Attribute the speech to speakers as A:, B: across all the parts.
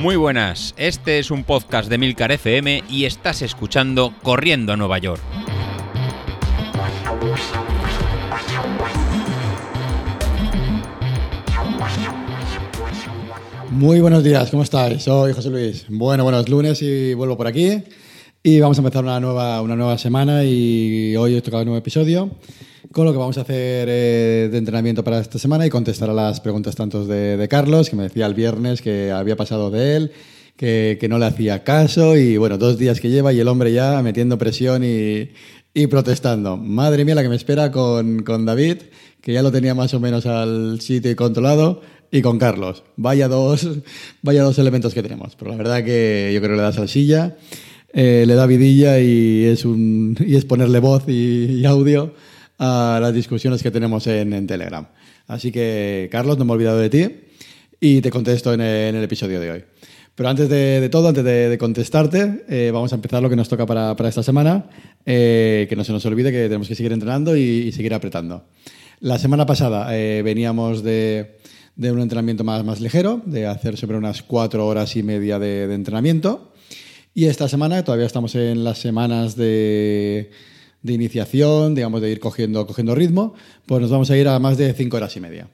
A: Muy buenas, este es un podcast de Milcar FM y estás escuchando Corriendo a Nueva York.
B: Muy buenos días, ¿cómo estáis? Soy José Luis. Bueno, buenos lunes y vuelvo por aquí. Y vamos a empezar una nueva, una nueva semana y hoy he tocado un nuevo episodio con lo que vamos a hacer eh, de entrenamiento para esta semana y contestar a las preguntas tantos de, Carlos, que me decía el viernes que había pasado de él, que, no le hacía caso y bueno, dos días que lleva y el hombre ya metiendo presión y, protestando. Madre mía la que me espera con, David, que ya lo tenía más o menos al sitio y controlado y con Carlos. Vaya dos, vaya dos elementos que tenemos. Pero la verdad que yo creo que le da salsilla, eh, le da vidilla y es, ponerle voz y audio a las discusiones que tenemos en, en, Telegram. Así que, Carlos, no me he olvidado de ti y te contesto en el, episodio de hoy. Pero antes de, de todo, antes de, contestarte, eh, vamos a empezar lo que nos toca para, para esta semana. Eh, que no se nos olvide que tenemos que seguir entrenando y, seguir apretando. La semana pasada eh, veníamos de, de, un entrenamiento más, más ligero, de hacer sobre unas cuatro horas y media de entrenamiento. Y esta semana todavía estamos en las semanas de, de iniciación, digamos, de ir cogiendo, cogiendo ritmo, pues nos vamos a ir a más de cinco horas y media.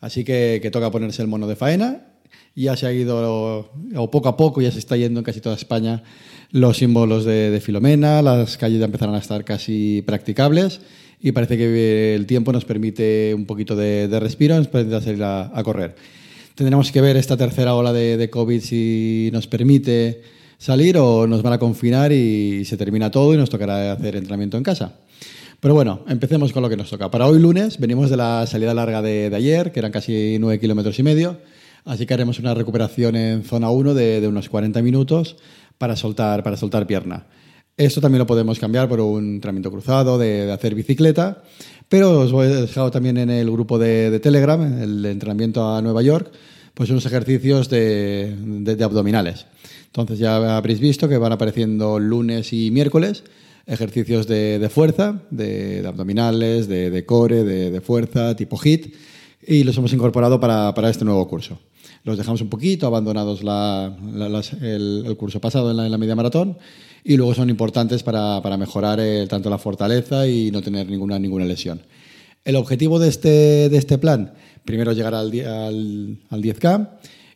B: Así que, que toca ponerse el mono de faena. Ya se ha ido, o poco a poco, ya se está yendo en casi toda España los símbolos de, Filomena, las calles ya empezarán a estar casi practicables y parece que el tiempo nos permite un poquito de, respiro, nos permite salir a, a, correr. Tendremos que ver esta tercera ola de COVID si nos permite salir o nos van a confinar y se termina todo y nos tocará hacer entrenamiento en casa. Pero bueno, empecemos con lo que nos toca. Para hoy lunes venimos de la salida larga de, ayer, que eran casi 9 kilómetros y medio, así que haremos una recuperación en zona 1 de, unos 40 minutos para soltar, para soltar pierna. Esto también lo podemos cambiar por un entrenamiento cruzado, de, hacer bicicleta, pero os he dejado también en el grupo de, de Telegram, el entrenamiento a Nueva York, pues unos ejercicios de abdominales. Entonces ya habréis visto que van apareciendo lunes y miércoles ejercicios de, de fuerza, de, abdominales, de, core, de, fuerza, tipo HIT, y los hemos incorporado para, para este nuevo curso. Los dejamos un poquito abandonados la, la, el, el, curso pasado en la, en la, media maratón y luego son importantes para, para mejorar el, tanto la fortaleza y no tener ninguna, ninguna lesión. El objetivo de este, de este plan, primero llegar al, al, al 10K,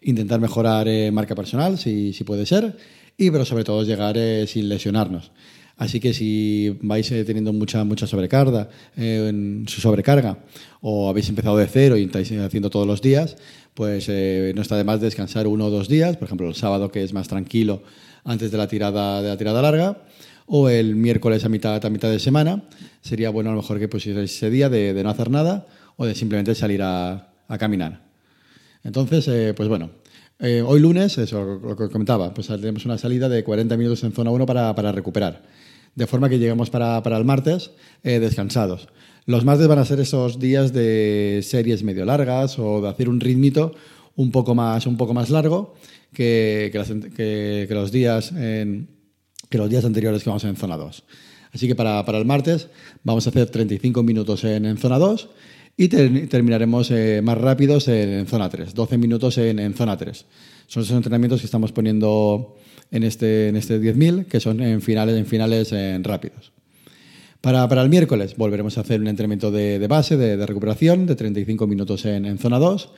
B: intentar mejorar eh, marca personal, si, si puede ser, y pero sobre todo llegar eh, sin lesionarnos. Así que si vais eh, teniendo mucha, mucha sobrecarga, eh, en su sobrecarga, o habéis empezado de cero y estáis haciendo todos los días, pues eh, no está de más descansar uno o dos días, por ejemplo el sábado que es más tranquilo antes de la tirada, de la tirada larga, o el miércoles a mitad, a mitad de semana, sería bueno a lo mejor que pusierais ese día de, no hacer nada o de simplemente salir a caminar. Entonces, eh, pues bueno, eh, hoy lunes, eso lo que comentaba, pues tenemos una salida de 40 minutos en zona 1 para, para recuperar de forma que lleguemos para, para el martes eh, descansados. Los martes van a ser esos días de series medio largas o de hacer un ritmito un poco más, un poco más largo que, que, las, que, que los días en, que los días anteriores que vamos en zona 2. Así que para, para, el martes vamos a hacer 35 minutos en, en zona 2 y ter, terminaremos eh, más rápidos en, zona 3, 12 minutos en, zona 3. Son esos entrenamientos que estamos poniendo en este, en este 10.000, que son en finales, en finales rápidos. Para, para, el miércoles volveremos a hacer un entrenamiento de, de base, de, de, recuperación, de 35 minutos en, zona 2.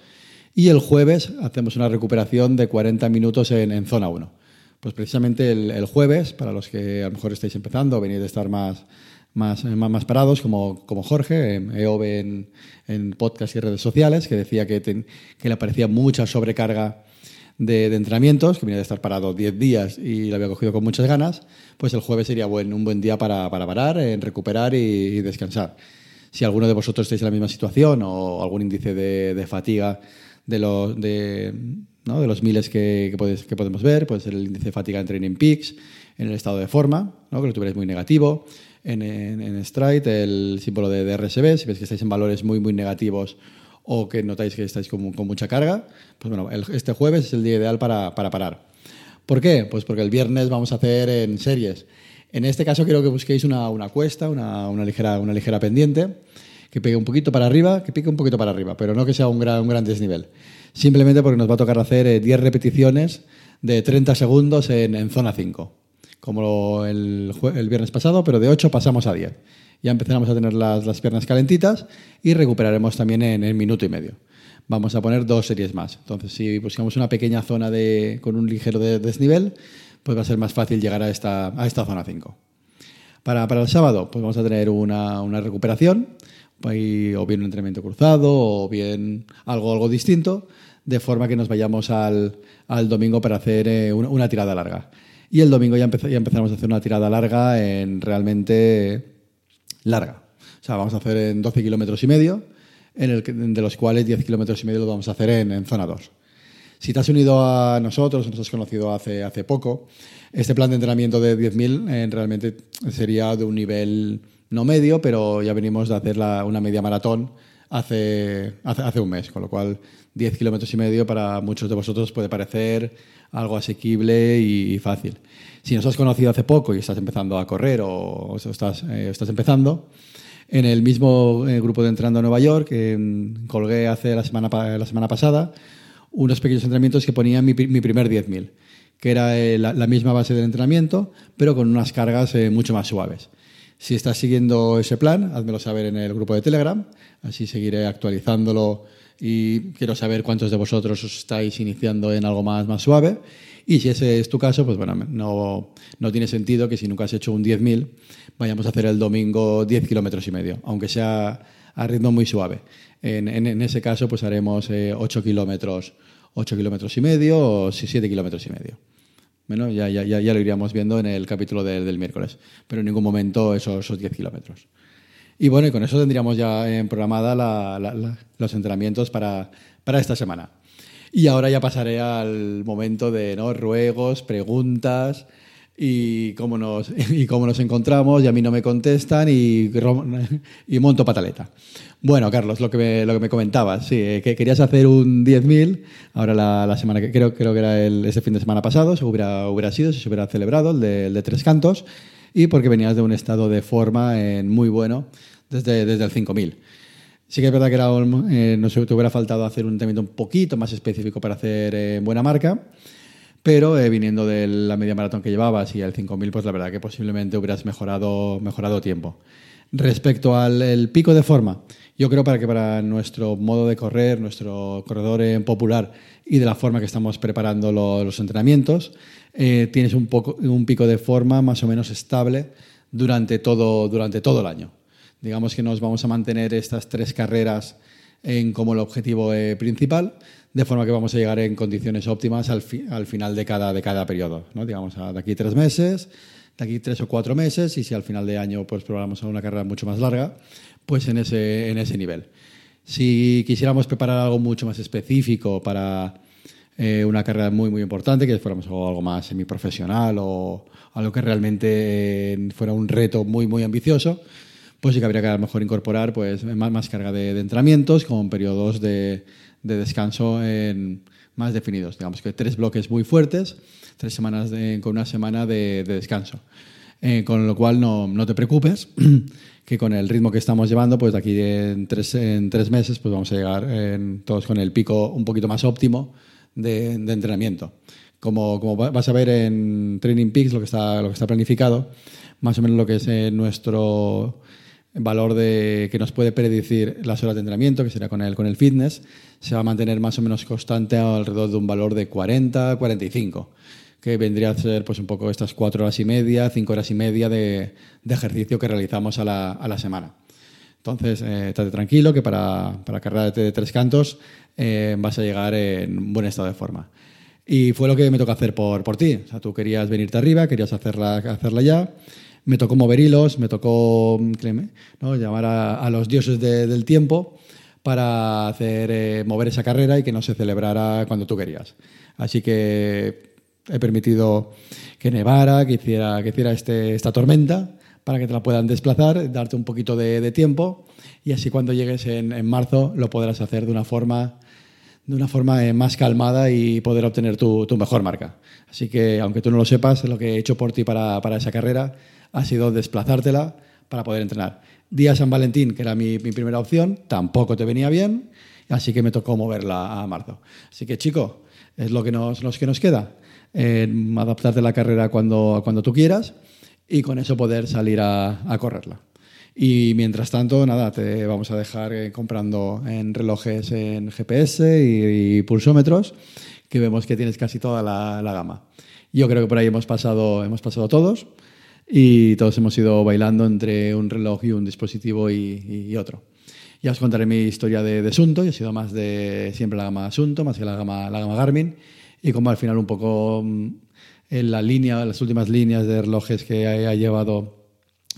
B: Y el jueves hacemos una recuperación de 40 minutos en, zona 1. Pues precisamente el, el, jueves, para los que a lo mejor estáis empezando, venís de estar más, más, más, parados, como, como Jorge, EOB en, en podcast y redes sociales, que decía que, que le parecía mucha sobrecarga de, entrenamientos, que venía de estar parado 10 días y lo había cogido con muchas ganas, pues el jueves sería buen, un buen día para, para parar, en recuperar y, y, descansar. Si alguno de vosotros estáis en la misma situación o algún índice de, de fatiga de los, de, ¿no? de los miles que, que, podéis, que, podemos ver, puede ser el índice de fatiga en Training Peaks, en el estado de forma, que lo tuvierais muy negativo, en, en, en Stride el símbolo de, de RSB, si veis que estáis en valores muy, muy negativos o que notáis que estáis con, mucha carga, pues bueno, este jueves es el día ideal para, para parar. ¿Por qué? Pues porque el viernes vamos a hacer en series. En este caso quiero que busquéis una, una cuesta, una, una, ligera, una ligera pendiente, que pegue un poquito para arriba, que pique un poquito para arriba, pero no que sea un gran, un gran desnivel. simplemente porque nos va a tocar hacer 10 repeticiones de 30 segundos en, zona 5, como el, viernes pasado, pero de 8 pasamos a 10. Ya empezamos a tener las, las piernas calentitas y recuperaremos también en, el minuto y medio. Vamos a poner dos series más. Entonces, si buscamos una pequeña zona de, con un ligero desnivel, pues va a ser más fácil llegar a esta, a esta zona 5. Para, para, el sábado, pues vamos a tener una, una recuperación, o bien un entrenamiento cruzado, o bien algo, algo distinto, de forma que nos vayamos al, al domingo para hacer eh, una, tirada larga. Y el domingo ya, empezamos a hacer una tirada larga en realmente larga. O sea, vamos a hacer en 12 kilómetros y medio, en el, de los cuales 10 kilómetros y medio lo vamos a hacer en, en, zona 2. Si te has unido a nosotros, nos has conocido hace, hace poco, este plan de entrenamiento de 10.000 eh, realmente sería de un nivel no medio, pero ya venimos de hacer una media maratón hace, hace, hace, un mes, con lo cual 10 kilómetros y medio para muchos de vosotros puede parecer algo asequible y fácil. Si nos has conocido hace poco y estás empezando a correr o estás, eh, estás empezando, en el mismo eh, grupo de Entrando a Nueva York, colgué hace la semana, la semana pasada unos pequeños entrenamientos que ponían mi, mi primer 10.000, que era eh, la, misma base del entrenamiento, pero con unas cargas mucho más suaves. Si estás siguiendo ese plan, házmelo saber en el grupo de Telegram, así seguiré actualizándolo y quiero saber cuántos de vosotros os estáis iniciando en algo más, más suave. Y si ese es tu caso, pues bueno, no, no tiene sentido que si nunca has hecho un 10.000, vayamos a hacer el domingo 10 kilómetros y medio, aunque sea a ritmo muy suave. En, en, ese caso, pues haremos 8 eh, kilómetros, 8 kilómetros y medio o 7 kilómetros y medio. Bueno, ya, ya, ya, lo iríamos viendo en el capítulo del, miércoles, pero en ningún momento esos, esos 10 kilómetros. Y bueno, y con eso tendríamos ya en programada los entrenamientos para, para esta semana. Y ahora ya pasaré al momento de ¿no? ruegos, preguntas y cómo, nos, y cómo nos encontramos, y a mí no me contestan y, monto pataleta. Bueno, Carlos, lo que me, lo que me comentabas, sí, eh, que querías hacer un 10.000, ahora la, la, semana que creo, creo que era el, ese fin de semana pasado, se hubiera, hubiera sido, si se hubiera celebrado, el de, de Tres Cantos y porque venías de un estado de forma eh, muy bueno desde, desde el 5000. Sí que es verdad que era, eh, no sé, te hubiera faltado hacer un entrenamiento un poquito más específico para hacer eh, buena marca, pero viniendo de la media maratón que llevabas y el 5000, pues la verdad que posiblemente hubieras mejorado, mejorado tiempo. Respecto al pico de forma, yo creo para que para nuestro modo de correr, nuestro corredor en popular y de la forma que estamos preparando los entrenamientos, eh, tienes un, poco, un pico de forma más o menos estable durante todo, durante todo el año. Digamos que nos vamos a mantener estas tres carreras en, como el objetivo eh, principal, de forma que vamos a llegar en condiciones óptimas al, al final de cada, de cada periodo. ¿no? Digamos, de aquí tres meses, de aquí tres o cuatro meses, y si al final de año pues, probamos una carrera mucho más larga, pues en ese, en ese nivel. Si quisiéramos preparar algo mucho más específico para eh, una carrera muy, muy importante, que fuéramos algo más semiprofesional o algo que realmente eh, fuera un reto muy, muy ambicioso, pues sí que habría que a lo mejor incorporar pues, más, carga de, entrenamientos con periodos de, de descanso más definidos. Digamos que tres bloques muy fuertes, tres semanas con una semana de, de descanso. Eh, con lo cual no, no, te preocupes, que con el ritmo que estamos llevando, pues de aquí en tres, en tres meses pues vamos a llegar todos con el pico un poquito más óptimo de, entrenamiento. Como, como, vas a ver en Training Peaks, lo que está, lo que está planificado, más o menos lo que es eh, nuestro valor de, que nos puede predecir las horas de entrenamiento, que será con el, con el fitness, se va a mantener más o menos constante alrededor de un valor de 40, 45, que vendría a ser pues, un poco estas cuatro horas y media, cinco horas y media de, de ejercicio que realizamos a la, a la semana. Entonces, eh, estate tranquilo que para, para carrera de tres cantos eh, vas a llegar en buen estado de forma. Y fue lo que me tocó hacer por, por ti. Tú querías venirte arriba, querías hacerla, hacerla ya. Me tocó mover hilos, me tocó ¿no? llamar a, los dioses del tiempo para hacer eh, mover esa carrera y que no se celebrara cuando tú querías. Así que he permitido que nevara, que hiciera, que hiciera este, esta tormenta para que te la puedan desplazar, darte un poquito de, de tiempo y así cuando llegues en, en, marzo lo podrás hacer de una forma de una forma eh, más calmada y poder obtener tu, tu, mejor marca. Así que, aunque tú no lo sepas, lo que he hecho por ti para, para esa carrera ha sido desplazártela para poder entrenar. Día San Valentín, que era mi, primera opción, tampoco te venía bien. así que me tocó moverla a marzo. Así que chico, es lo que nos, que nos queda, eh, adaptarte la carrera cuando, cuando tú quieras y con eso poder salir a, correrla. Y mientras tanto, nada, te vamos a dejar eh, comprando en relojes en GPS y, pulsómetros, que vemos que tienes casi toda la, la, gama. Yo creo que por ahí hemos pasado, hemos pasado todos y todos hemos ido bailando entre un reloj y un dispositivo y, otro. Ya os contaré mi historia de, de Sunto, yo he sido más de siempre la gama Sunto, más que la gama, la gama Garmin, y como al final un poco mm, en la línea, las últimas líneas de relojes que ha, llevado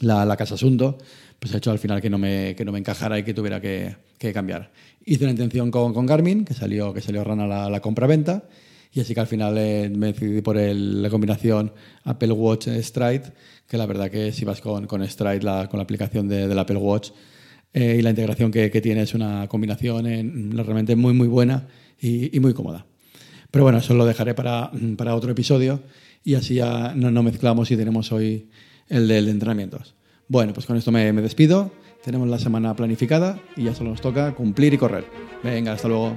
B: la, la, casa Asunto, pues ha hecho al final que no me, que no me encajara y que tuviera que, que cambiar. Hice una intención con, con, Garmin, que salió, que salió rana la, la compra-venta, y así que al final eh, me decidí por el, la combinación Apple Watch Stride, que la verdad que si vas con, con Stride, la, con la aplicación de, del Apple Watch eh, y la integración que, que, tiene es una combinación en, realmente muy, muy buena y, y muy cómoda. Pero bueno, eso lo dejaré para, para otro episodio y así ya no, no, mezclamos y tenemos hoy el del de entrenamientos. Bueno, pues con esto me, me despido. Tenemos la semana planificada y ya solo nos toca cumplir y correr. Venga, hasta luego.